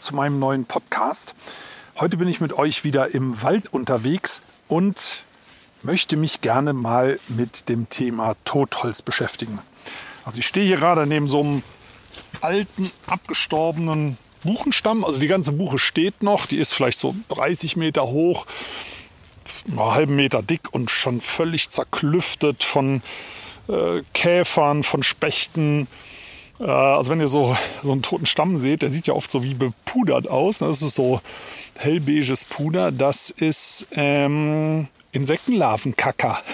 Willkommen zu meinem neuen Podcast. Heute bin ich mit euch wieder im Wald unterwegs und möchte mich gerne mal mit dem Thema Totholz beschäftigen. Also ich stehe hier gerade neben so einem alten, abgestorbenen Buchenstamm. Also die ganze Buche steht noch, die ist vielleicht so 30 Meter hoch, einen halben Meter dick und schon völlig zerklüftet von äh, Käfern, von Spechten, also wenn ihr so, so einen toten Stamm seht, der sieht ja oft so wie bepudert aus. Das ist so hellbeiges Puder. Das ist ähm, Insektenlarvenkacker.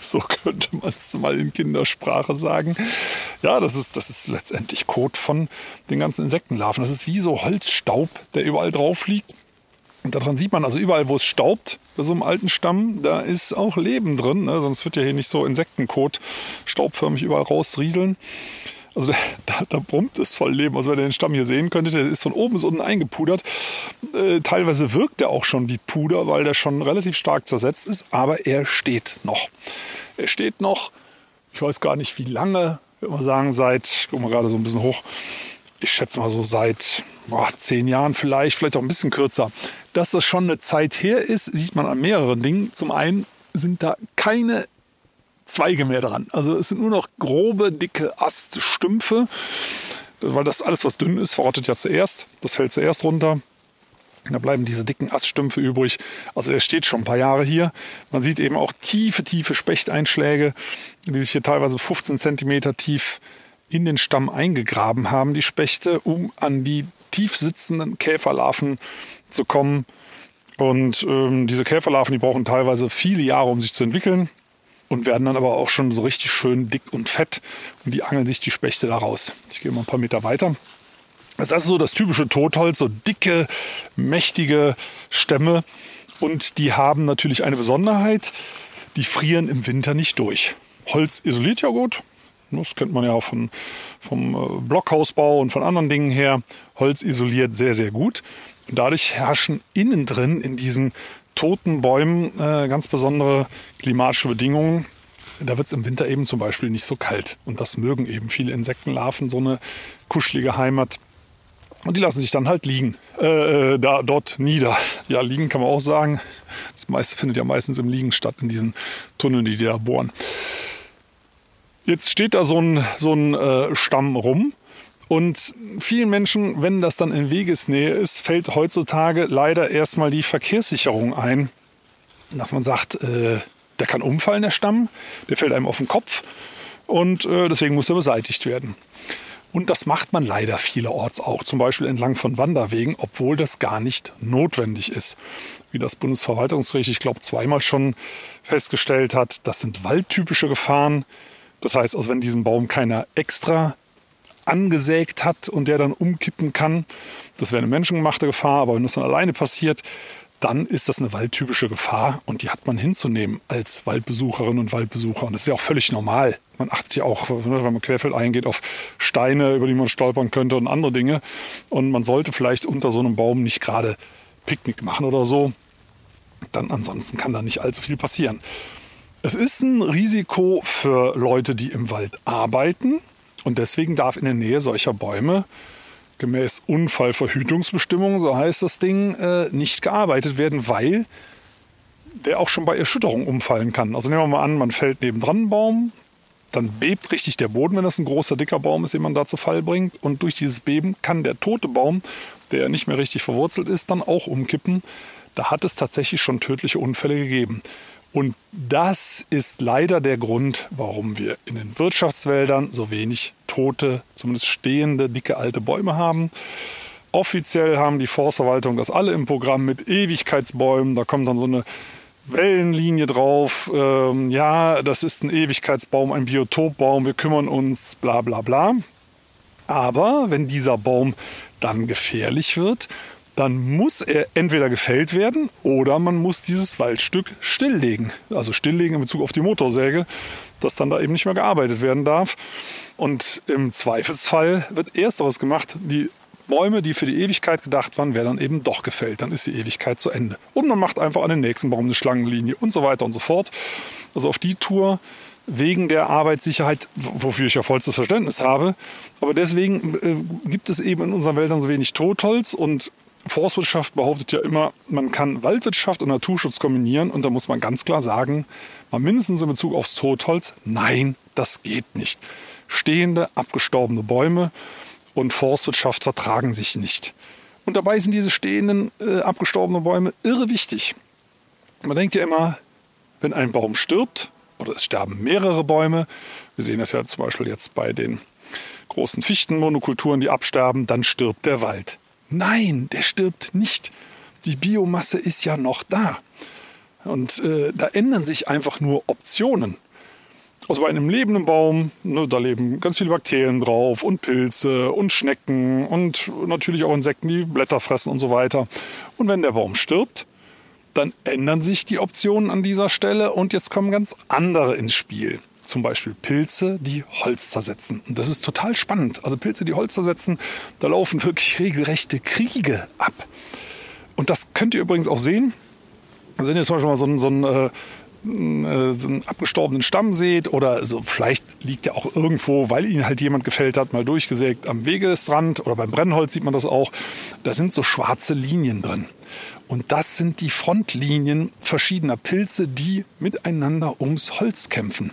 So könnte man es mal in Kindersprache sagen. Ja, das ist, das ist letztendlich Kot von den ganzen Insektenlarven. Das ist wie so Holzstaub, der überall drauf liegt. Und daran sieht man also überall, wo es staubt, bei so einem alten Stamm, da ist auch Leben drin. Ne? Sonst wird ja hier nicht so Insektenkot staubförmig überall rausrieseln. Also da, da, brummt es voll Leben. Also wenn ihr den Stamm hier sehen könntet, der ist von oben bis unten eingepudert. Äh, teilweise wirkt er auch schon wie Puder, weil der schon relativ stark zersetzt ist, aber er steht noch. Er steht noch, ich weiß gar nicht wie lange, würde mal sagen, seit, ich gucke mal gerade so ein bisschen hoch, ich schätze mal so seit boah, zehn Jahren vielleicht, vielleicht auch ein bisschen kürzer. Dass das schon eine Zeit her ist, sieht man an mehreren Dingen. Zum einen sind da keine Zweige mehr dran. Also es sind nur noch grobe, dicke Aststümpfe, weil das alles, was dünn ist, verrottet ja zuerst. Das fällt zuerst runter. Da bleiben diese dicken Aststümpfe übrig. Also er steht schon ein paar Jahre hier. Man sieht eben auch tiefe, tiefe Spechteinschläge, die sich hier teilweise 15 Zentimeter tief in den Stamm eingegraben haben, die Spechte, um an die tief sitzenden Käferlarven zu kommen. Und ähm, diese Käferlarven, die brauchen teilweise viele Jahre, um sich zu entwickeln und werden dann aber auch schon so richtig schön dick und fett und die angeln sich die Spechte da raus. Ich gehe mal ein paar Meter weiter. Das ist so das typische Totholz, so dicke, mächtige Stämme und die haben natürlich eine Besonderheit, die frieren im Winter nicht durch. Holz isoliert ja gut, das kennt man ja von, vom äh, Blockhausbau und von anderen Dingen her. Holz isoliert sehr, sehr gut. Und dadurch herrschen innen drin in diesen toten Bäumen äh, ganz besondere klimatische Bedingungen. Da wird es im Winter eben zum Beispiel nicht so kalt. Und das mögen eben viele Insektenlarven, so eine kuschelige Heimat. Und die lassen sich dann halt liegen, äh, da dort nieder. Ja, liegen kann man auch sagen. Das meiste findet ja meistens im Liegen statt, in diesen Tunneln, die die da bohren. Jetzt steht da so ein, so ein äh, Stamm rum und vielen Menschen, wenn das dann in Wegesnähe ist, fällt heutzutage leider erstmal die Verkehrssicherung ein. Dass man sagt, äh, der kann umfallen, der Stamm, der fällt einem auf den Kopf und äh, deswegen muss er beseitigt werden. Und das macht man leider vielerorts auch, zum Beispiel entlang von Wanderwegen, obwohl das gar nicht notwendig ist. Wie das Bundesverwaltungsgericht, ich glaube, zweimal schon festgestellt hat, das sind waldtypische Gefahren. Das heißt, also wenn diesen Baum keiner extra angesägt hat und der dann umkippen kann. Das wäre eine menschengemachte Gefahr, aber wenn das dann alleine passiert, dann ist das eine waldtypische Gefahr und die hat man hinzunehmen als Waldbesucherin und Waldbesucher. Und das ist ja auch völlig normal. Man achtet ja auch, wenn man querfeld eingeht, auf Steine, über die man stolpern könnte und andere Dinge. Und man sollte vielleicht unter so einem Baum nicht gerade Picknick machen oder so. Dann ansonsten kann da nicht allzu viel passieren. Es ist ein Risiko für Leute, die im Wald arbeiten. Und deswegen darf in der Nähe solcher Bäume gemäß Unfallverhütungsbestimmungen, so heißt das Ding, äh, nicht gearbeitet werden, weil der auch schon bei Erschütterung umfallen kann. Also nehmen wir mal an, man fällt nebendran einen Baum, dann bebt richtig der Boden, wenn das ein großer, dicker Baum ist, den man da zu Fall bringt. Und durch dieses Beben kann der tote Baum, der nicht mehr richtig verwurzelt ist, dann auch umkippen. Da hat es tatsächlich schon tödliche Unfälle gegeben. Und das ist leider der Grund, warum wir in den Wirtschaftswäldern so wenig tote, zumindest stehende, dicke alte Bäume haben. Offiziell haben die Forstverwaltung das alle im Programm mit Ewigkeitsbäumen. Da kommt dann so eine Wellenlinie drauf. Ähm, ja, das ist ein Ewigkeitsbaum, ein Biotopbaum. Wir kümmern uns, bla bla bla. Aber wenn dieser Baum dann gefährlich wird, dann muss er entweder gefällt werden oder man muss dieses Waldstück stilllegen. Also stilllegen in Bezug auf die Motorsäge, dass dann da eben nicht mehr gearbeitet werden darf. Und im Zweifelsfall wird ersteres gemacht. Die Bäume, die für die Ewigkeit gedacht waren, werden dann eben doch gefällt. Dann ist die Ewigkeit zu Ende. Und man macht einfach an den nächsten Baum eine Schlangenlinie und so weiter und so fort. Also auf die Tour wegen der Arbeitssicherheit, wofür ich ja vollstes Verständnis habe. Aber deswegen äh, gibt es eben in unseren Wäldern so wenig Totholz und Forstwirtschaft behauptet ja immer, man kann Waldwirtschaft und Naturschutz kombinieren und da muss man ganz klar sagen, mal mindestens in Bezug aufs Totholz, nein, das geht nicht. Stehende, abgestorbene Bäume und Forstwirtschaft vertragen sich nicht. Und dabei sind diese stehenden, äh, abgestorbenen Bäume irre wichtig. Man denkt ja immer, wenn ein Baum stirbt, oder es sterben mehrere Bäume, wir sehen das ja zum Beispiel jetzt bei den großen Fichtenmonokulturen, die absterben, dann stirbt der Wald. Nein, der stirbt nicht. Die Biomasse ist ja noch da. Und äh, da ändern sich einfach nur Optionen. Also bei einem lebenden Baum, ne, da leben ganz viele Bakterien drauf und Pilze und Schnecken und natürlich auch Insekten, die Blätter fressen und so weiter. Und wenn der Baum stirbt, dann ändern sich die Optionen an dieser Stelle und jetzt kommen ganz andere ins Spiel. Zum Beispiel Pilze, die Holz zersetzen. Und das ist total spannend. Also Pilze, die Holz zersetzen, da laufen wirklich regelrechte Kriege ab. Und das könnt ihr übrigens auch sehen. Also wenn ihr zum Beispiel mal so ein, so ein äh, äh, so einen abgestorbenen Stamm seht oder so, vielleicht liegt er auch irgendwo, weil ihn halt jemand gefällt hat, mal durchgesägt am Wegesrand oder beim Brennholz sieht man das auch. Da sind so schwarze Linien drin. Und das sind die Frontlinien verschiedener Pilze, die miteinander ums Holz kämpfen.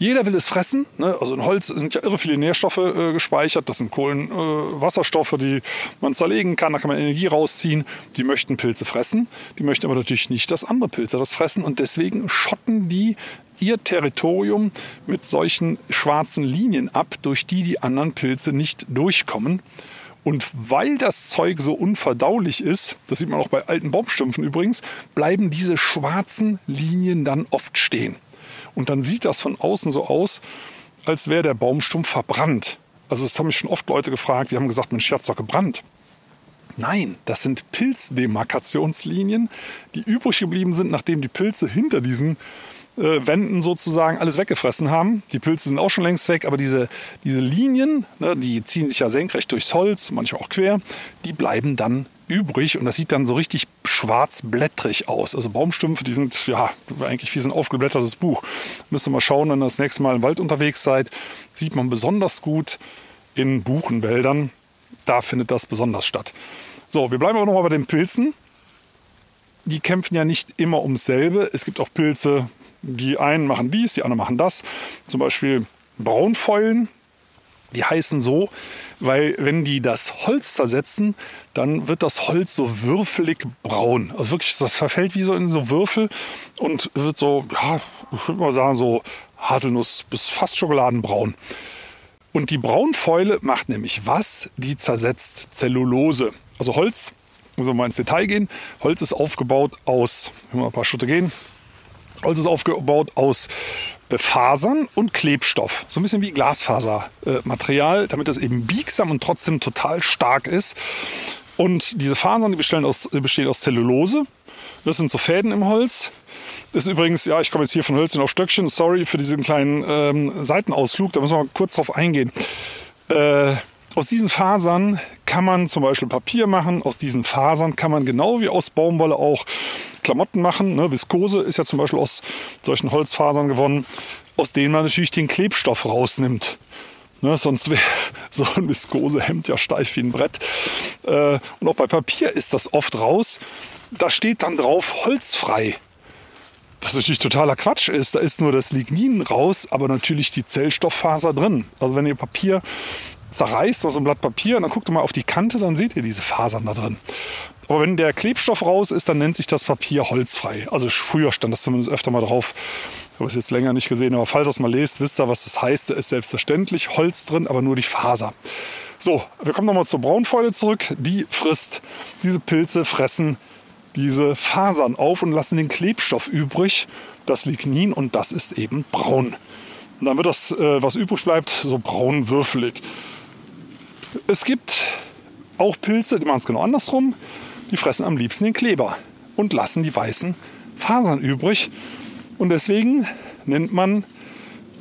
Jeder will es fressen. Ne? Also in Holz sind ja irre viele Nährstoffe äh, gespeichert. Das sind Kohlenwasserstoffe, äh, die man zerlegen kann. Da kann man Energie rausziehen. Die möchten Pilze fressen. Die möchten aber natürlich nicht, dass andere Pilze das fressen. Und deswegen schotten die ihr Territorium mit solchen schwarzen Linien ab, durch die die anderen Pilze nicht durchkommen. Und weil das Zeug so unverdaulich ist, das sieht man auch bei alten Baumstümpfen übrigens, bleiben diese schwarzen Linien dann oft stehen. Und dann sieht das von außen so aus, als wäre der Baumstumpf verbrannt. Also das haben mich schon oft Leute gefragt, die haben gesagt, Mensch, hat's doch gebrannt. Nein, das sind Pilzdemarkationslinien, die übrig geblieben sind, nachdem die Pilze hinter diesen äh, Wänden sozusagen alles weggefressen haben. Die Pilze sind auch schon längst weg, aber diese, diese Linien, ne, die ziehen sich ja senkrecht durchs Holz, manchmal auch quer, die bleiben dann übrig und das sieht dann so richtig schwarzblättrig aus. Also Baumstümpfe, die sind ja eigentlich wie so ein aufgeblättertes Buch. Müsst ihr mal schauen, wenn ihr das nächste Mal im Wald unterwegs seid, sieht man besonders gut in Buchenwäldern. Da findet das besonders statt. So, wir bleiben aber nochmal bei den Pilzen. Die kämpfen ja nicht immer ums selbe. Es gibt auch Pilze, die einen machen dies, die anderen machen das. Zum Beispiel Braunfäulen, die heißen so, weil wenn die das Holz zersetzen, dann wird das Holz so würfelig braun. Also wirklich, das verfällt wie so in so Würfel und wird so, ja, ich würde mal sagen, so Haselnuss bis fast schokoladenbraun. Und die Braunfäule macht nämlich was? Die zersetzt Zellulose. Also Holz, also mal ins Detail gehen, Holz ist aufgebaut aus, wenn wir ein paar Schritte gehen, Holz ist aufgebaut aus äh, Fasern und Klebstoff. So ein bisschen wie Glasfasermaterial, damit das eben biegsam und trotzdem total stark ist. Und diese Fasern, die bestehen aus, bestehen aus Zellulose. Das sind so Fäden im Holz. Das ist übrigens, ja, ich komme jetzt hier von Hölzchen auf Stöckchen. Sorry für diesen kleinen ähm, Seitenausflug. Da müssen wir mal kurz drauf eingehen. Äh, aus diesen Fasern kann man zum Beispiel Papier machen. Aus diesen Fasern kann man genau wie aus Baumwolle auch Klamotten machen. Ne? Viskose ist ja zum Beispiel aus solchen Holzfasern gewonnen, aus denen man natürlich den Klebstoff rausnimmt. Ne, sonst wäre so ein Viskosehemd ja steif wie ein Brett. Äh, und auch bei Papier ist das oft raus. Da steht dann drauf holzfrei. Was natürlich totaler Quatsch ist. Da ist nur das Lignin raus, aber natürlich die Zellstofffaser drin. Also wenn ihr Papier zerreißt, mal so ein Blatt Papier, und dann guckt ihr mal auf die Kante, dann seht ihr diese Fasern da drin. Aber wenn der Klebstoff raus ist, dann nennt sich das Papier holzfrei. Also früher stand das zumindest öfter mal drauf. Habe es jetzt länger nicht gesehen, aber falls ihr es mal lest, wisst ihr, was das heißt. Da ist selbstverständlich Holz drin, aber nur die Faser. So, wir kommen nochmal zur Braunfäule zurück. Die frisst, diese Pilze fressen diese Fasern auf und lassen den Klebstoff übrig, das Lignin, und das ist eben braun. Und dann wird das, äh, was übrig bleibt, so braun würfelig. Es gibt auch Pilze, die machen es genau andersrum. Die fressen am liebsten den Kleber und lassen die weißen Fasern übrig. Und deswegen nennt man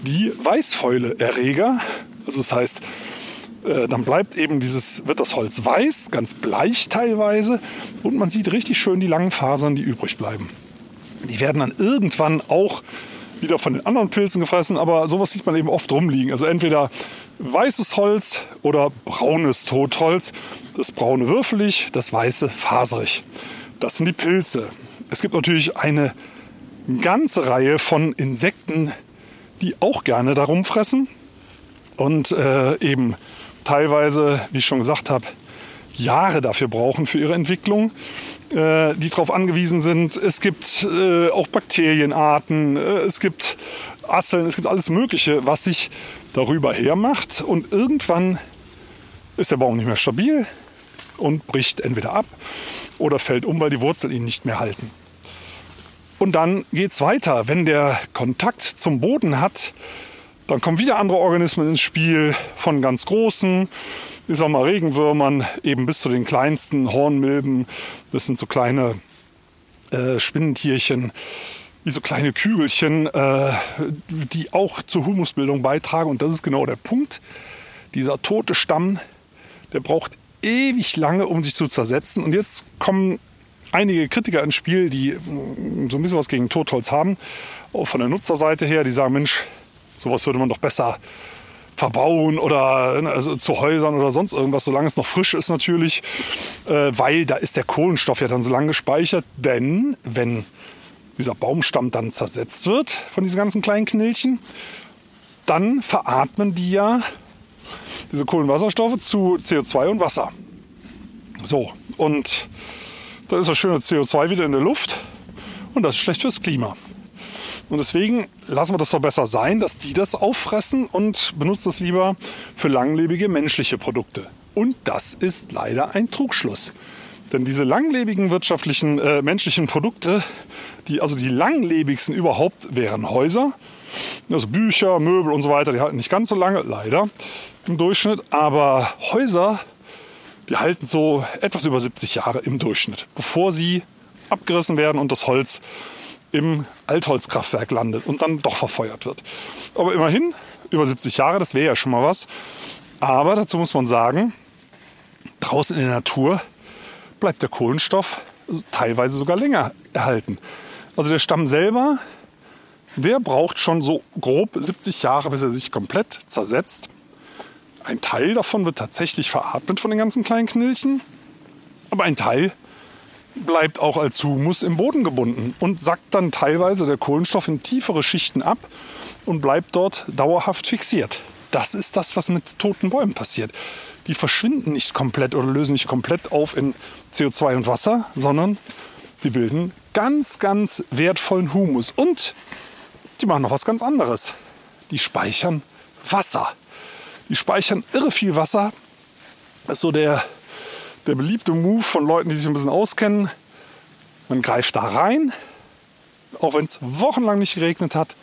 die Weißfäule-Erreger. Also das heißt, äh, dann bleibt eben dieses, wird das Holz weiß, ganz bleich teilweise und man sieht richtig schön die langen Fasern, die übrig bleiben. Die werden dann irgendwann auch wieder von den anderen Pilzen gefressen, aber sowas sieht man eben oft rumliegen. Also entweder weißes Holz oder braunes Totholz. Das braune würfelig, das weiße faserig. Das sind die Pilze. Es gibt natürlich eine ganze Reihe von Insekten, die auch gerne darum fressen und äh, eben teilweise, wie ich schon gesagt habe, Jahre dafür brauchen für ihre Entwicklung, äh, die darauf angewiesen sind. Es gibt äh, auch Bakterienarten, äh, es gibt Asseln, es gibt alles Mögliche, was sich darüber hermacht. Und irgendwann ist der Baum nicht mehr stabil und bricht entweder ab oder fällt um, weil die Wurzeln ihn nicht mehr halten. Und dann geht es weiter. Wenn der Kontakt zum Boden hat, dann kommen wieder andere Organismen ins Spiel, von ganz großen, ich sag mal Regenwürmern, eben bis zu den kleinsten Hornmilben. Das sind so kleine äh, Spinnentierchen, wie so kleine Kügelchen, äh, die auch zur Humusbildung beitragen. Und das ist genau der Punkt. Dieser tote Stamm, der braucht ewig lange, um sich zu zersetzen. Und jetzt kommen einige Kritiker ins Spiel, die mm, so ein bisschen was gegen Totholz haben. Auch von der Nutzerseite her, die sagen, Mensch, Sowas würde man doch besser verbauen oder ne, also zu Häusern oder sonst irgendwas, solange es noch frisch ist natürlich, äh, weil da ist der Kohlenstoff ja dann so lange gespeichert. Denn wenn dieser Baumstamm dann zersetzt wird von diesen ganzen kleinen Knilchen, dann veratmen die ja diese Kohlenwasserstoffe zu CO2 und Wasser. So, und dann ist das schöne CO2 wieder in der Luft und das ist schlecht fürs Klima. Und deswegen lassen wir das doch besser sein, dass die das auffressen und benutzen das lieber für langlebige menschliche Produkte. Und das ist leider ein Trugschluss. Denn diese langlebigen wirtschaftlichen äh, menschlichen Produkte, die, also die langlebigsten überhaupt, wären Häuser. Also Bücher, Möbel und so weiter, die halten nicht ganz so lange, leider im Durchschnitt. Aber Häuser, die halten so etwas über 70 Jahre im Durchschnitt, bevor sie abgerissen werden und das Holz im Altholzkraftwerk landet und dann doch verfeuert wird. Aber immerhin, über 70 Jahre, das wäre ja schon mal was. Aber dazu muss man sagen, draußen in der Natur bleibt der Kohlenstoff teilweise sogar länger erhalten. Also der Stamm selber, der braucht schon so grob 70 Jahre, bis er sich komplett zersetzt. Ein Teil davon wird tatsächlich veratmet von den ganzen kleinen Knilchen, aber ein Teil bleibt auch als Humus im Boden gebunden und sackt dann teilweise der Kohlenstoff in tiefere Schichten ab und bleibt dort dauerhaft fixiert. Das ist das, was mit toten Bäumen passiert. Die verschwinden nicht komplett oder lösen nicht komplett auf in CO2 und Wasser, sondern die bilden ganz, ganz wertvollen Humus. Und die machen noch was ganz anderes. Die speichern Wasser. Die speichern irre viel Wasser. Das ist so der der beliebte Move von Leuten, die sich ein bisschen auskennen. Man greift da rein, auch wenn es wochenlang nicht geregnet hat.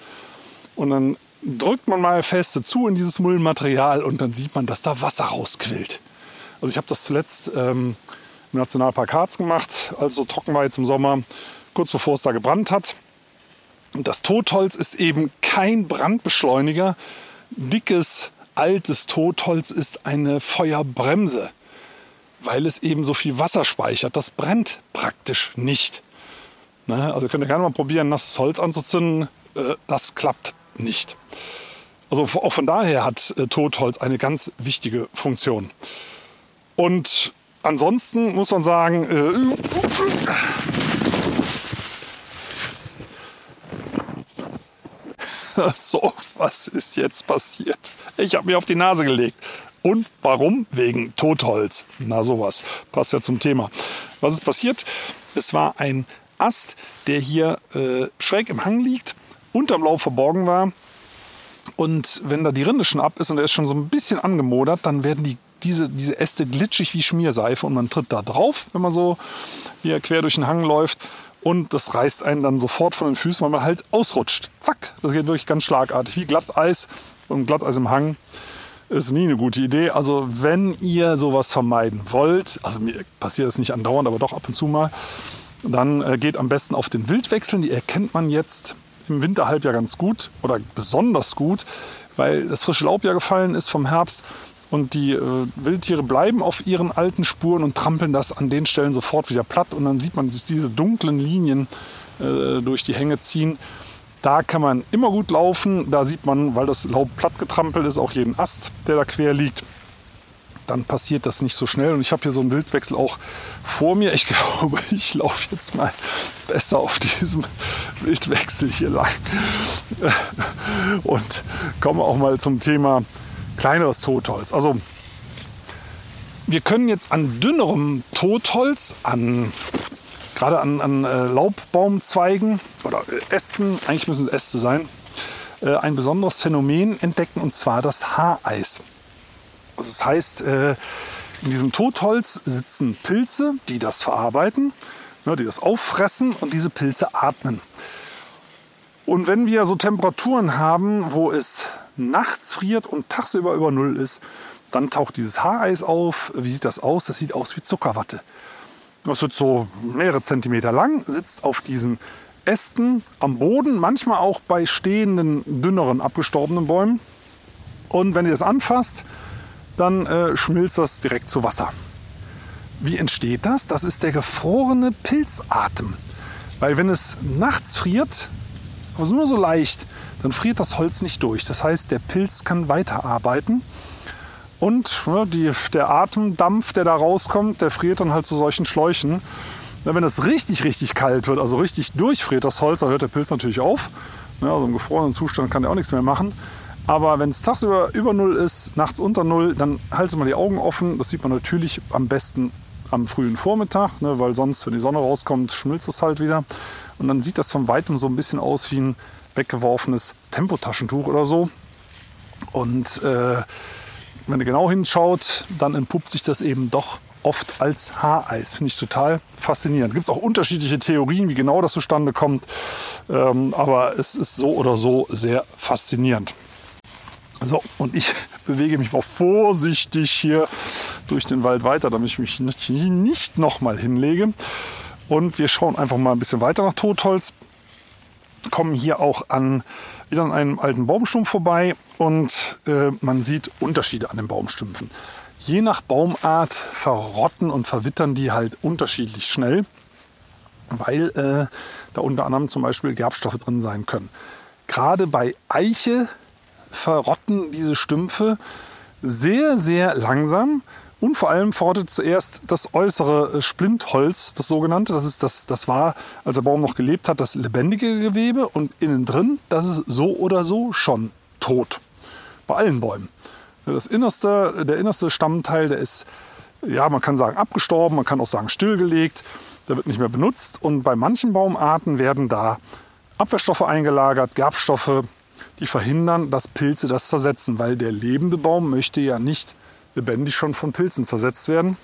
Und dann drückt man mal feste zu in dieses Müllmaterial und dann sieht man, dass da Wasser rausquillt. Also ich habe das zuletzt ähm, im Nationalpark Harz gemacht, als es so trocken war jetzt im Sommer, kurz bevor es da gebrannt hat. Und das Totholz ist eben kein Brandbeschleuniger. Dickes, altes Totholz ist eine Feuerbremse weil es eben so viel Wasser speichert. Das brennt praktisch nicht. Ne? Also könnt ihr gerne mal probieren, nasses Holz anzuzünden. Äh, das klappt nicht. Also auch von daher hat äh, Totholz eine ganz wichtige Funktion. Und ansonsten muss man sagen, äh, so, was ist jetzt passiert? Ich habe mir auf die Nase gelegt. Und warum? Wegen Totholz. Na sowas. Passt ja zum Thema. Was ist passiert? Es war ein Ast, der hier äh, schräg im Hang liegt, unterm Lauf verborgen war. Und wenn da die Rinde schon ab ist und er ist schon so ein bisschen angemodert, dann werden die, diese, diese Äste glitschig wie Schmierseife und man tritt da drauf, wenn man so hier quer durch den Hang läuft. Und das reißt einen dann sofort von den Füßen, weil man halt ausrutscht. Zack, das geht wirklich ganz schlagartig, wie Glatteis und Glatteis im Hang ist nie eine gute Idee. Also wenn ihr sowas vermeiden wollt, also mir passiert das nicht andauernd, aber doch ab und zu mal, dann äh, geht am besten auf den Wildwechseln. Die erkennt man jetzt im Winterhalbjahr ganz gut oder besonders gut, weil das frische Laub ja gefallen ist vom Herbst und die äh, Wildtiere bleiben auf ihren alten Spuren und trampeln das an den Stellen sofort wieder platt und dann sieht man diese dunklen Linien äh, durch die Hänge ziehen. Da kann man immer gut laufen. Da sieht man, weil das Laub platt getrampelt ist, auch jeden Ast, der da quer liegt. Dann passiert das nicht so schnell. Und ich habe hier so einen Wildwechsel auch vor mir. Ich glaube, ich laufe jetzt mal besser auf diesem Wildwechsel hier lang. Und komme auch mal zum Thema kleineres Totholz. Also wir können jetzt an dünnerem Totholz, an, gerade an, an äh, Laubbaumzweigen oder Ästen, eigentlich müssen es Äste sein, äh, ein besonderes Phänomen entdecken und zwar das Haareis. Also das heißt, äh, in diesem Totholz sitzen Pilze, die das verarbeiten, ne, die das auffressen und diese Pilze atmen. Und wenn wir so Temperaturen haben, wo es nachts friert und tagsüber über Null ist, dann taucht dieses Haareis auf. Wie sieht das aus? Das sieht aus wie Zuckerwatte. Das wird so mehrere Zentimeter lang, sitzt auf diesen Ästen am Boden, manchmal auch bei stehenden, dünneren, abgestorbenen Bäumen. Und wenn ihr das anfasst, dann äh, schmilzt das direkt zu Wasser. Wie entsteht das? Das ist der gefrorene Pilzatem. Weil wenn es nachts friert, aber nur so leicht, dann friert das Holz nicht durch. Das heißt, der Pilz kann weiterarbeiten. Und ne, die, der Atemdampf, der da rauskommt, der friert dann halt zu solchen Schläuchen. Ja, wenn es richtig, richtig kalt wird, also richtig durchfriert das Holz, dann hört der Pilz natürlich auf. Ja, also im gefrorenen Zustand kann der auch nichts mehr machen. Aber wenn es tagsüber über Null ist, nachts unter Null, dann haltet man die Augen offen. Das sieht man natürlich am besten am frühen Vormittag, ne, weil sonst, wenn die Sonne rauskommt, schmilzt es halt wieder. Und dann sieht das von weitem so ein bisschen aus wie ein weggeworfenes Tempotaschentuch oder so. Und äh, wenn ihr genau hinschaut, dann entpuppt sich das eben doch oft als Haareis. Finde ich total faszinierend. Gibt es auch unterschiedliche Theorien, wie genau das zustande kommt. Ähm, aber es ist so oder so sehr faszinierend. So, und ich bewege mich mal vorsichtig hier durch den Wald weiter, damit ich mich nicht, nicht nochmal hinlege. Und wir schauen einfach mal ein bisschen weiter nach Totholz kommen hier auch an wieder an einem alten Baumstumpf vorbei und äh, man sieht Unterschiede an den Baumstümpfen. Je nach Baumart verrotten und verwittern die halt unterschiedlich schnell, weil äh, da unter anderem zum Beispiel Gerbstoffe drin sein können. Gerade bei Eiche verrotten diese Stümpfe sehr, sehr langsam und vor allem verrottet zuerst das äußere äh, Splintholz, das sogenannte. Das, ist das, das war, als der Baum noch gelebt hat, das lebendige Gewebe. Und innen drin, das ist so oder so schon tot. Bei allen Bäumen. Das innerste, der innerste Stammteil, der ist, ja, man kann sagen abgestorben, man kann auch sagen stillgelegt. Der wird nicht mehr benutzt. Und bei manchen Baumarten werden da Abwehrstoffe eingelagert, Gerbstoffe, die verhindern, dass Pilze das zersetzen, weil der lebende Baum möchte ja nicht lebendig schon von Pilzen zersetzt werden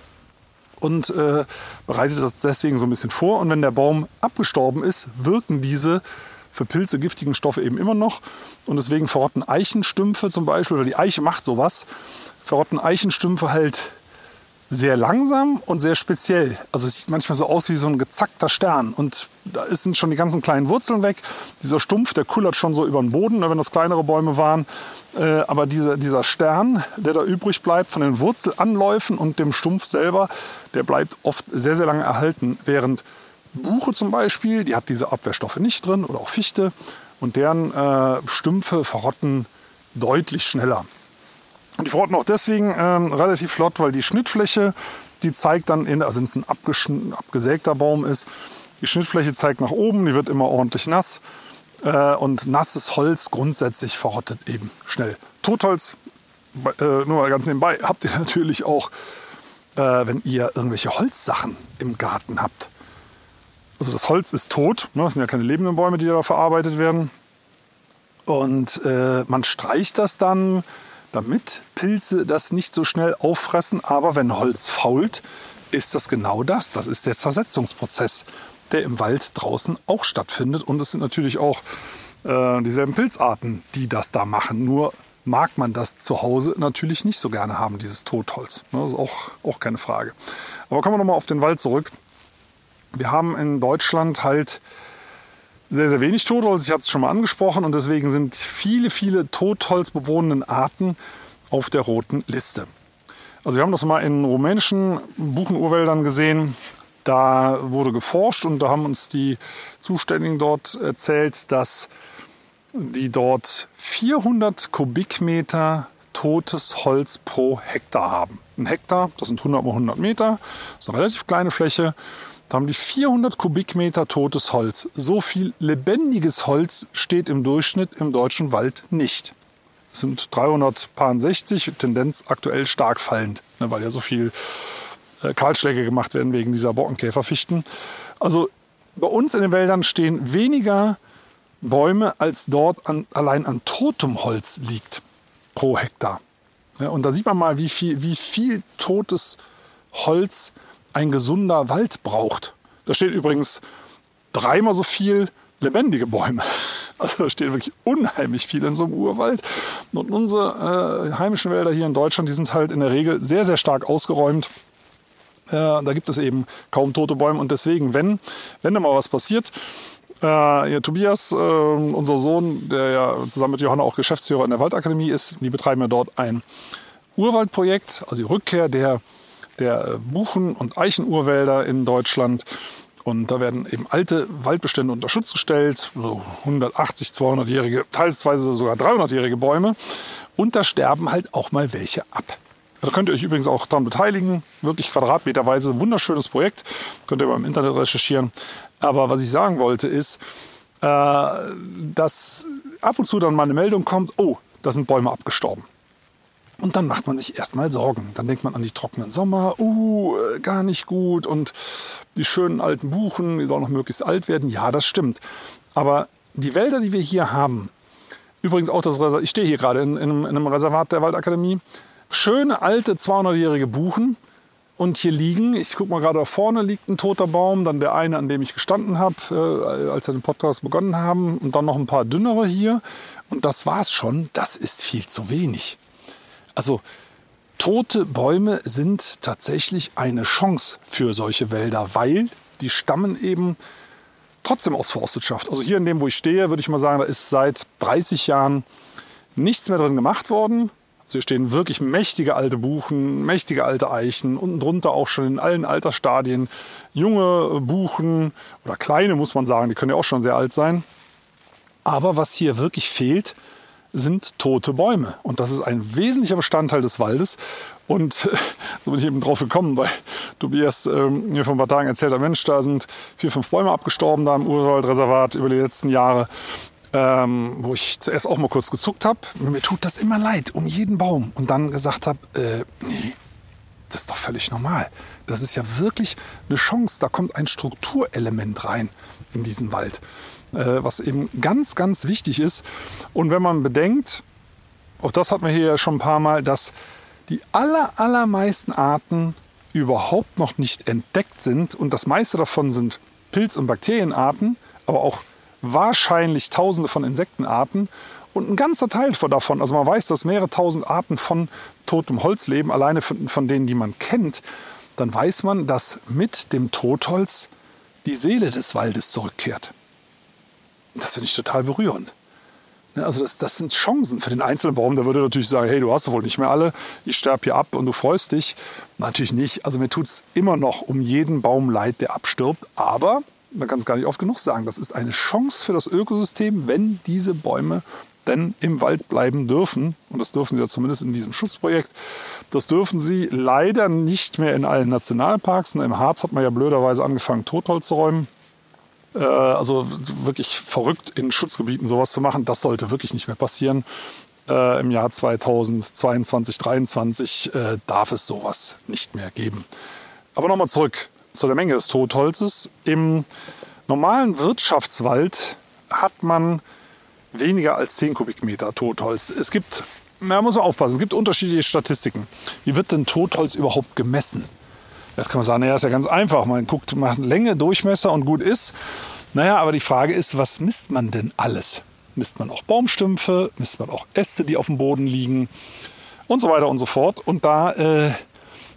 und äh, bereitet das deswegen so ein bisschen vor. Und wenn der Baum abgestorben ist, wirken diese für Pilze giftigen Stoffe eben immer noch. Und deswegen verrotten Eichenstümpfe zum Beispiel, oder die Eiche macht sowas, verrotten Eichenstümpfe halt sehr langsam und sehr speziell. Also es sieht manchmal so aus wie so ein gezackter Stern. Und da sind schon die ganzen kleinen Wurzeln weg. Dieser Stumpf, der kullert schon so über den Boden, wenn das kleinere Bäume waren. Äh, aber dieser, dieser Stern, der da übrig bleibt von den Wurzelanläufen und dem Stumpf selber, der bleibt oft sehr, sehr lange erhalten. Während Buche zum Beispiel, die hat diese Abwehrstoffe nicht drin oder auch Fichte. Und deren äh, Stümpfe verrotten deutlich schneller. Und die verrotten auch deswegen ähm, relativ flott, weil die Schnittfläche, die zeigt dann, in, also wenn es ein abgesägter Baum ist, die Schnittfläche zeigt nach oben, die wird immer ordentlich nass. Äh, und nasses Holz grundsätzlich verrottet eben schnell. Totholz, äh, nur mal ganz nebenbei, habt ihr natürlich auch, äh, wenn ihr irgendwelche Holzsachen im Garten habt. Also das Holz ist tot, ne? das sind ja keine lebenden Bäume, die da verarbeitet werden. Und man streicht das dann damit Pilze das nicht so schnell auffressen. Aber wenn Holz fault, ist das genau das. Das ist der Zersetzungsprozess, der im Wald draußen auch stattfindet. Und es sind natürlich auch äh, dieselben Pilzarten, die das da machen. Nur mag man das zu Hause natürlich nicht so gerne haben, dieses Totholz. Ne, das ist auch, auch keine Frage. Aber kommen wir nochmal auf den Wald zurück. Wir haben in Deutschland halt sehr, sehr wenig Totholz. Ich hatte es schon mal angesprochen und deswegen sind viele, viele totholzbewohnenden Arten auf der roten Liste. Also wir haben das mal in rumänischen Buchenurwäldern gesehen. Da wurde geforscht und da haben uns die Zuständigen dort erzählt, dass die dort 400 Kubikmeter totes Holz pro Hektar haben. Ein Hektar, das sind 100 mal 100 Meter, das ist eine relativ kleine Fläche. Da haben die 400 Kubikmeter totes Holz. So viel lebendiges Holz steht im Durchschnitt im deutschen Wald nicht. Es sind 360, Tendenz aktuell stark fallend, ne, weil ja so viel äh, Kahlschläge gemacht werden wegen dieser Borkenkäferfichten. Also bei uns in den Wäldern stehen weniger Bäume, als dort an, allein an totem Holz liegt pro Hektar. Ja, und da sieht man mal, wie viel, wie viel totes Holz ein gesunder Wald braucht. Da steht übrigens dreimal so viel lebendige Bäume. Also da steht wirklich unheimlich viel in so einem Urwald. Und unsere äh, heimischen Wälder hier in Deutschland, die sind halt in der Regel sehr, sehr stark ausgeräumt. Äh, da gibt es eben kaum tote Bäume. Und deswegen, wenn, wenn da mal was passiert, äh, Tobias, äh, unser Sohn, der ja zusammen mit Johanna auch Geschäftsführer in der Waldakademie ist, die betreiben ja dort ein Urwaldprojekt, also die Rückkehr der, der Buchen- und Eichenurwälder in Deutschland. Und da werden eben alte Waldbestände unter Schutz gestellt, so 180, 200-jährige, teilweise sogar 300-jährige Bäume. Und da sterben halt auch mal welche ab. Da könnt ihr euch übrigens auch daran beteiligen. Wirklich quadratmeterweise, wunderschönes Projekt. Könnt ihr beim Internet recherchieren. Aber was ich sagen wollte ist, äh, dass ab und zu dann mal eine Meldung kommt, oh, da sind Bäume abgestorben. Und dann macht man sich erstmal Sorgen. Dann denkt man an die trockenen Sommer, uh, gar nicht gut. Und die schönen alten Buchen, die sollen noch möglichst alt werden. Ja, das stimmt. Aber die Wälder, die wir hier haben, übrigens auch das Reservat, ich stehe hier gerade in, in, einem Reservat der Waldakademie, schöne alte 200-jährige Buchen, und hier liegen, ich gucke mal gerade da vorne, liegt ein toter Baum, dann der eine, an dem ich gestanden habe, äh, als wir den Podcast begonnen haben, und dann noch ein paar dünnere hier. Und das war's schon. Das ist viel zu wenig. Also tote Bäume sind tatsächlich eine Chance für solche Wälder, weil die stammen eben trotzdem aus Forstwirtschaft. Also hier in dem, wo ich stehe, würde ich mal sagen, da ist seit 30 Jahren nichts mehr drin gemacht worden. Also hier stehen wirklich mächtige alte Buchen, mächtige alte Eichen, unten drunter auch schon in allen Altersstadien junge Buchen oder kleine muss man sagen, die können ja auch schon sehr alt sein. Aber was hier wirklich fehlt, sind tote Bäume. Und das ist ein wesentlicher Bestandteil des Waldes. Und so bin ich eben drauf gekommen, weil Tobias ähm, mir vor ein paar Tagen erzählt hat, Mensch, da sind vier, fünf Bäume abgestorben da im Urwaldreservat über die letzten Jahre ähm, wo ich zuerst auch mal kurz gezuckt habe. Mir tut das immer leid um jeden Baum. Und dann gesagt habe, äh, nee, das ist doch völlig normal. Das ist ja wirklich eine Chance. Da kommt ein Strukturelement rein in diesen Wald, was eben ganz, ganz wichtig ist. Und wenn man bedenkt, auch das hatten wir hier ja schon ein paar Mal, dass die aller, allermeisten Arten überhaupt noch nicht entdeckt sind und das meiste davon sind Pilz- und Bakterienarten, aber auch wahrscheinlich tausende von Insektenarten und ein ganzer Teil davon, also man weiß, dass mehrere tausend Arten von totem Holz leben, alleine von, von denen, die man kennt, dann weiß man, dass mit dem Totholz die Seele des Waldes zurückkehrt. Das finde ich total berührend. Ne, also das, das, sind Chancen für den einzelnen Baum. Der würde natürlich sagen, hey, du hast wohl nicht mehr alle, ich sterbe hier ab und du freust dich. Natürlich nicht. Also mir tut es immer noch um jeden Baum leid, der abstirbt. Aber man kann es gar nicht oft genug sagen, das ist eine Chance für das Ökosystem, wenn diese Bäume denn im Wald bleiben dürfen. Und das dürfen sie ja zumindest in diesem Schutzprojekt. Das dürfen sie leider nicht mehr in allen Nationalparks. Im Harz hat man ja blöderweise angefangen, Totholz zu räumen. Äh, also wirklich verrückt in Schutzgebieten sowas zu machen, das sollte wirklich nicht mehr passieren. Äh, Im Jahr 2022, 2023 äh, darf es sowas nicht mehr geben. Aber nochmal zurück zu der Menge des Totholzes. Im normalen Wirtschaftswald hat man weniger als 10 Kubikmeter Totholz. Es gibt, da muss man aufpassen, es gibt unterschiedliche Statistiken. Wie wird denn Totholz überhaupt gemessen? Jetzt kann man sagen, naja, ist ja ganz einfach. Man guckt, macht Länge, Durchmesser und gut ist. Naja, aber die Frage ist, was misst man denn alles? misst man auch Baumstümpfe, misst man auch Äste, die auf dem Boden liegen und so weiter und so fort. Und da äh,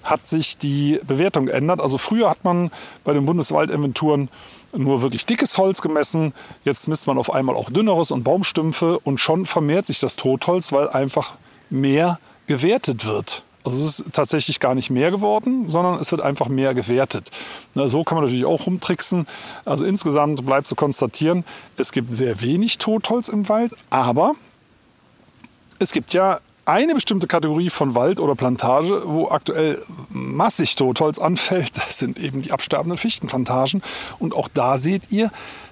hat sich die Bewertung geändert. Also früher hat man bei den Bundeswaldinventuren nur wirklich dickes Holz gemessen. Jetzt misst man auf einmal auch dünneres und Baumstümpfe und schon vermehrt sich das Totholz, weil einfach mehr gewertet wird. Also es ist tatsächlich gar nicht mehr geworden, sondern es wird einfach mehr gewertet. Na, so kann man natürlich auch rumtricksen. Also insgesamt bleibt zu konstatieren, es gibt sehr wenig Totholz im Wald, aber es gibt ja eine bestimmte Kategorie von Wald oder Plantage, wo aktuell massig Totholz anfällt. Das sind eben die absterbenden Fichtenplantagen. Und auch da seht ihr,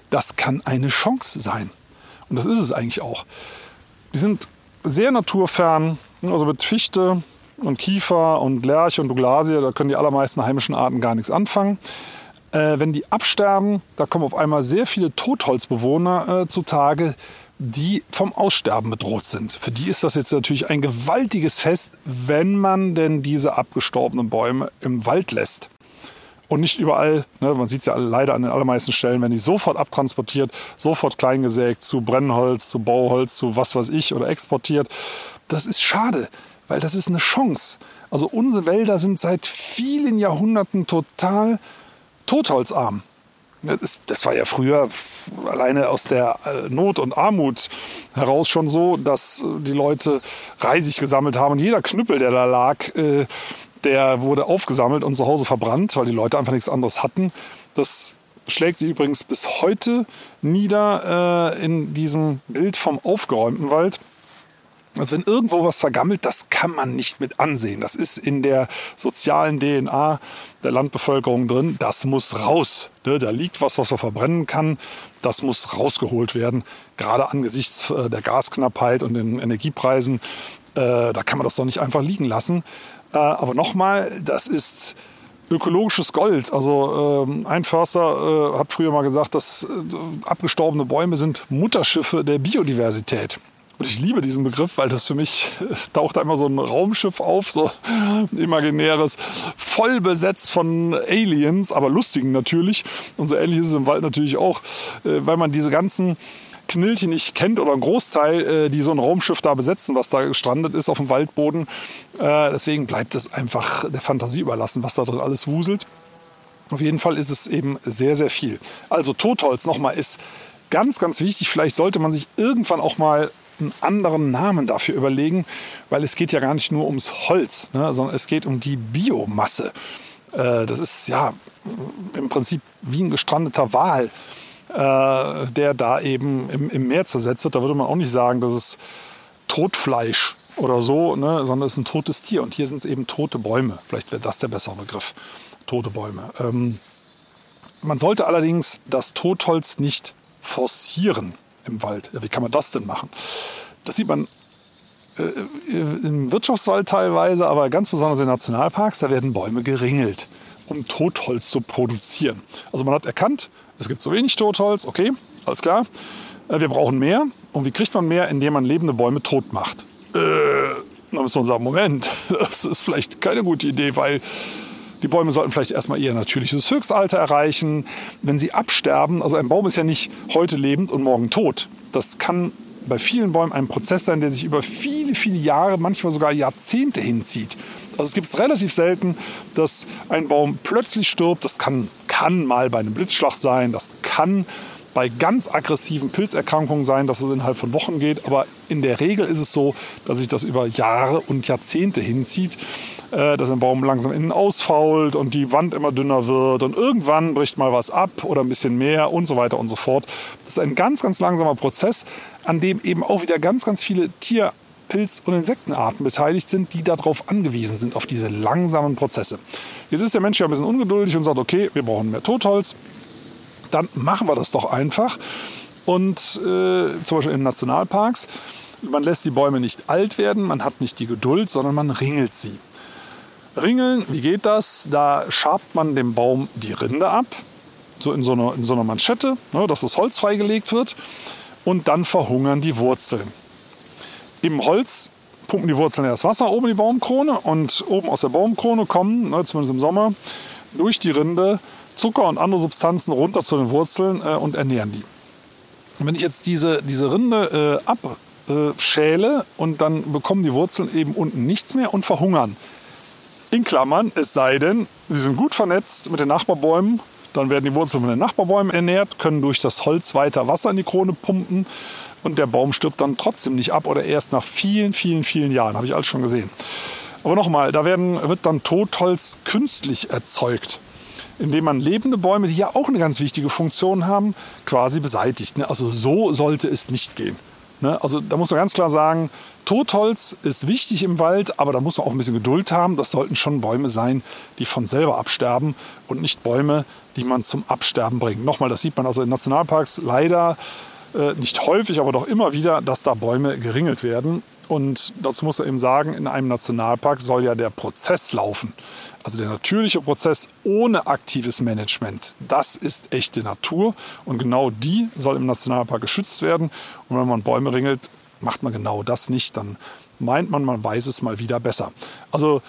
das kann eine Chance sein. Und das ist es eigentlich auch. Die sind sehr naturfern, also mit Fichte, und Kiefer und Lärche und Douglasie, da können die allermeisten heimischen Arten gar nichts anfangen. Äh, wenn die absterben, da kommen auf einmal sehr viele Totholzbewohner äh, zutage, die vom Aussterben bedroht sind. Für die ist das jetzt natürlich ein gewaltiges Fest, wenn man denn diese abgestorbenen Bäume im Wald lässt. Und nicht überall, ne, man sieht es ja leider an den allermeisten Stellen, wenn die sofort abtransportiert, sofort kleingesägt zu Brennholz, zu Bauholz, zu was weiß ich oder exportiert. Das ist schade weil das ist eine Chance. Also unsere Wälder sind seit vielen Jahrhunderten total totholzarm. Das war ja früher alleine aus der äh, Not und Armut heraus schon so, dass äh, die Leute Reisig gesammelt haben und jeder Knüppel, der da lag, äh, der wurde aufgesammelt und zu Hause verbrannt, weil die Leute einfach nichts anderes hatten. Das schlägt sie übrigens bis heute nieder in diesem Bild vom aufgeräumten Wald. Also wenn irgendwo was vergammelt, das kann man nicht mit ansehen. Das ist in der sozialen DNA der Landbevölkerung drin. Das muss raus. Ne, da liegt was, was man verbrennen kann. Das muss rausgeholt werden. Gerade angesichts äh, der Gasknappheit und den Energiepreisen, äh, da kann man das doch nicht einfach liegen lassen. Äh, aber nochmal, das ist ökologisches Gold. Also ähm, ein Förster hat früher mal gesagt, dass abgestorbene Bäume sind Mutterschiffe der Biodiversität. Und ich liebe diesen Begriff, weil das für mich taucht einmal so ein Raumschiff auf, so ein imaginäres, voll besetzt von Aliens, aber lustigen natürlich. Und so ähnlich ist es im Wald natürlich auch, äh, weil man diese ganzen Knilchen nicht kennt oder ein Großteil, äh, die so ein Raumschiff da besetzen, was da gestrandet ist auf dem Waldboden. Äh, deswegen bleibt es einfach der Fantasie überlassen, was da drin alles wuselt. Auf jeden Fall ist es eben sehr, sehr viel. Also Totholz nochmal ist ganz, ganz wichtig. Vielleicht sollte man sich irgendwann auch mal einen anderen Namen dafür überlegen, weil es geht ja gar nicht nur ums Holz, ne, sondern es geht um die Biomasse. Äh, das ist ja im Prinzip wie ein gestrandeter Wal, äh, der da eben im, im, Meer zersetzt wird. Da würde man auch nicht sagen, das ist Totfleisch oder so, ne, sondern es ist ein totes Tier. Und hier sind es eben tote Bäume. Vielleicht wäre das der bessere Begriff. Tote Bäume. Ähm, man sollte allerdings das Totholz nicht forcieren im Wald. Wie kann man das denn machen? Das sieht man äh, im Wirtschaftswald teilweise, aber ganz besonders in Nationalparks, da werden Bäume geringelt, um Totholz zu produzieren. Also man hat erkannt, es gibt zu wenig Totholz, okay, alles klar. Äh, wir brauchen mehr. Und wie kriegt man mehr? Indem man lebende Bäume tot macht. Äh, da muss man sagen, Moment, das ist vielleicht keine gute Idee, weil die Bäume sollten vielleicht erstmal ihr natürliches Höchstalter erreichen. Wenn sie absterben, also ein Baum ist ja nicht heute lebend und morgen tot. Das kann bei vielen Bäumen ein Prozess sein, der sich über viele, viele Jahre, manchmal sogar Jahrzehnte hinzieht. Also es gibt es relativ selten, dass ein Baum plötzlich stirbt. Das kann, kann mal bei einem Blitzschlag sein, das kann bei ganz aggressiven Pilzerkrankungen sein, dass es innerhalb von Wochen geht. Aber in der Regel ist es so, dass sich das über Jahre und Jahrzehnte hinzieht, äh, dass ein Baum langsam innen ausfault und die Wand immer dünner wird und irgendwann bricht mal was ab oder ein bisschen mehr und so weiter und so fort. Das ist ein ganz, ganz langsamer Prozess, an dem eben auch wieder ganz, ganz viele Tier Pilz- und Insektenarten beteiligt sind, die darauf angewiesen sind, auf diese langsamen Prozesse. Jetzt ist der Mensch ja ein bisschen ungeduldig und sagt, okay, wir brauchen mehr Totholz, dann machen wir das doch einfach. Und äh, zum Beispiel in Nationalparks, man lässt die Bäume nicht alt werden, man hat nicht die Geduld, sondern man ringelt sie. Ringeln, wie geht das? Da schabt man dem Baum die Rinde ab, so in so einer, in so einer Manschette, ne, dass das Holz freigelegt wird. Und dann verhungern die Wurzeln. Im Holz pumpen die Wurzeln erst Wasser oben in die Baumkrone und oben aus der Baumkrone kommen, ne, zumindest im Sommer, durch die Rinde Zucker und andere Substanzen runter zu den Wurzeln äh, und ernähren die. wenn ich jetzt diese, diese Rinde äh, abschäle und dann bekommen die Wurzeln eben unten nichts mehr und verhungern. In Klammern, es sei denn, sie sind gut vernetzt mit den Nachbarbäumen, dann werden die Wurzeln von den Nachbarbäumen ernährt, können durch das Holz weiter Wasser in die Krone pumpen und der Baum stirbt dann trotzdem nicht ab oder erst nach vielen, vielen, vielen Jahren. Habe ich alles schon gesehen. Aber nochmal, da werden, wird dann Totholz künstlich erzeugt indem man lebende Bäume, die ja auch eine ganz wichtige Funktion haben, quasi beseitigt. Ne? Also so sollte es nicht gehen. Ne? Also da muss man ganz klar sagen, Totholz ist wichtig im Wald, aber da muss man auch ein bisschen Geduld haben. Das sollten schon Bäume sein, die von selber absterben und nicht Bäume, die man zum Absterben bringt. Nochmal, das sieht man also in Nationalparks leider äh, nicht häufig, aber doch immer wieder, dass da Bäume geringelt werden. Und dazu muss man eben sagen, in einem Nationalpark soll ja der Prozess laufen. Also der natürliche Prozess ohne aktives Management. Das ist echte Natur und genau die soll im Nationalpark geschützt werden. Und wenn man Bäume ringelt, macht man genau das nicht. Dann meint man, man weiß es mal wieder besser. Also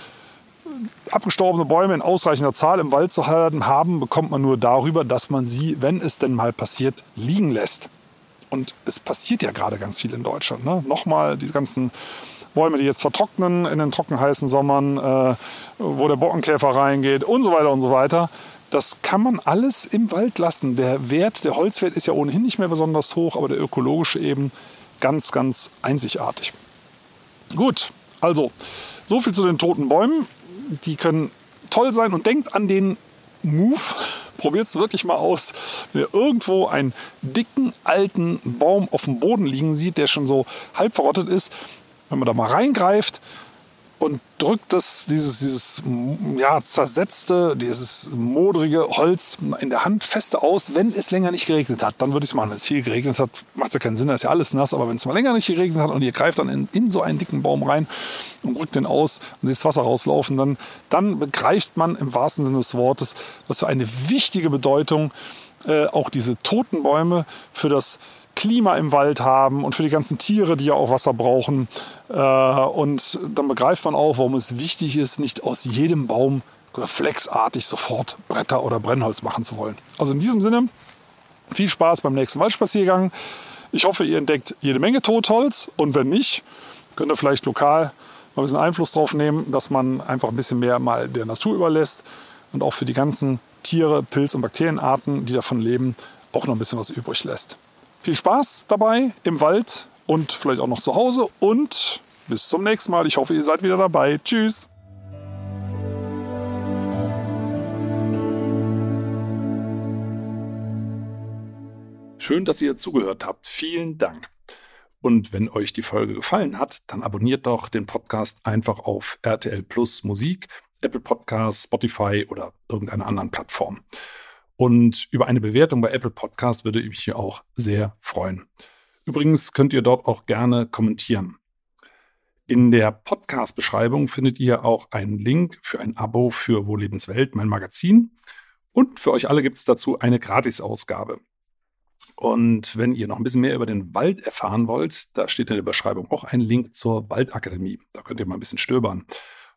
abgestorbene Bäume in ausreichender Zahl im Wald zu haben, bekommt man nur darüber, dass man sie, wenn es denn mal passiert, liegen lässt. Und es passiert ja gerade ganz viel in Deutschland. Ne? Nochmal die ganzen Bäume, die jetzt vertrocknen in den trockenheißen Sommern, äh, wo der Bockenkäfer reingeht und so weiter und so weiter. Das kann man alles im Wald lassen. Der Wert, der Holzwert ist ja ohnehin nicht mehr besonders hoch, aber der ökologische eben ganz, ganz einzigartig. Gut, also so viel zu den toten Bäumen. Die können toll sein und denkt an den Move probiert es wirklich mal aus. Wenn ihr irgendwo einen dicken alten Baum auf dem Boden liegen sieht, der schon so halb verrottet ist, wenn man da mal reingreift und drückt das, dieses, dieses ja, zersetzte, dieses modrige Holz in der Hand feste aus, wenn es länger nicht geregnet hat. Dann würde ich es machen. Wenn es viel geregnet hat, macht es ja keinen Sinn, da ist ja alles nass. Aber wenn es mal länger nicht geregnet hat und ihr greift dann in, in so einen dicken Baum rein und drückt den aus und seht das Wasser rauslaufen, dann, dann begreift man im wahrsten Sinne des Wortes, was für eine wichtige Bedeutung äh, auch diese toten Bäume für das Klima im Wald haben und für die ganzen Tiere, die ja auch Wasser brauchen. Äh, und dann begreift man auch, warum es wichtig ist, nicht aus jedem Baum reflexartig sofort Bretter oder Brennholz machen zu wollen. Also in diesem Sinne, viel Spaß beim nächsten Waldspaziergang. Ich hoffe, ihr entdeckt jede Menge Totholz und wenn nicht, könnt ihr vielleicht lokal mal ein bisschen Einfluss drauf nehmen, dass man einfach ein bisschen mehr mal der Natur überlässt und auch für die ganzen Tiere, Pilz- und Bakterienarten, die davon leben, auch noch ein bisschen was übrig lässt. Viel Spaß dabei im Wald und vielleicht auch noch zu Hause und bis zum nächsten Mal. Ich hoffe, ihr seid wieder dabei. Tschüss. Schön, dass ihr zugehört habt. Vielen Dank. Und wenn euch die Folge gefallen hat, dann abonniert doch den Podcast einfach auf RTL Plus Musik, Apple Podcasts, Spotify oder irgendeiner anderen Plattform. Und über eine Bewertung bei Apple Podcast würde ich mich hier auch sehr freuen. Übrigens könnt ihr dort auch gerne kommentieren. In der Podcast-Beschreibung findet ihr auch einen Link für ein Abo für Wo Lebenswelt, mein Magazin. Und für euch alle gibt es dazu eine Gratisausgabe. Und wenn ihr noch ein bisschen mehr über den Wald erfahren wollt, da steht in der Beschreibung auch ein Link zur Waldakademie. Da könnt ihr mal ein bisschen stöbern.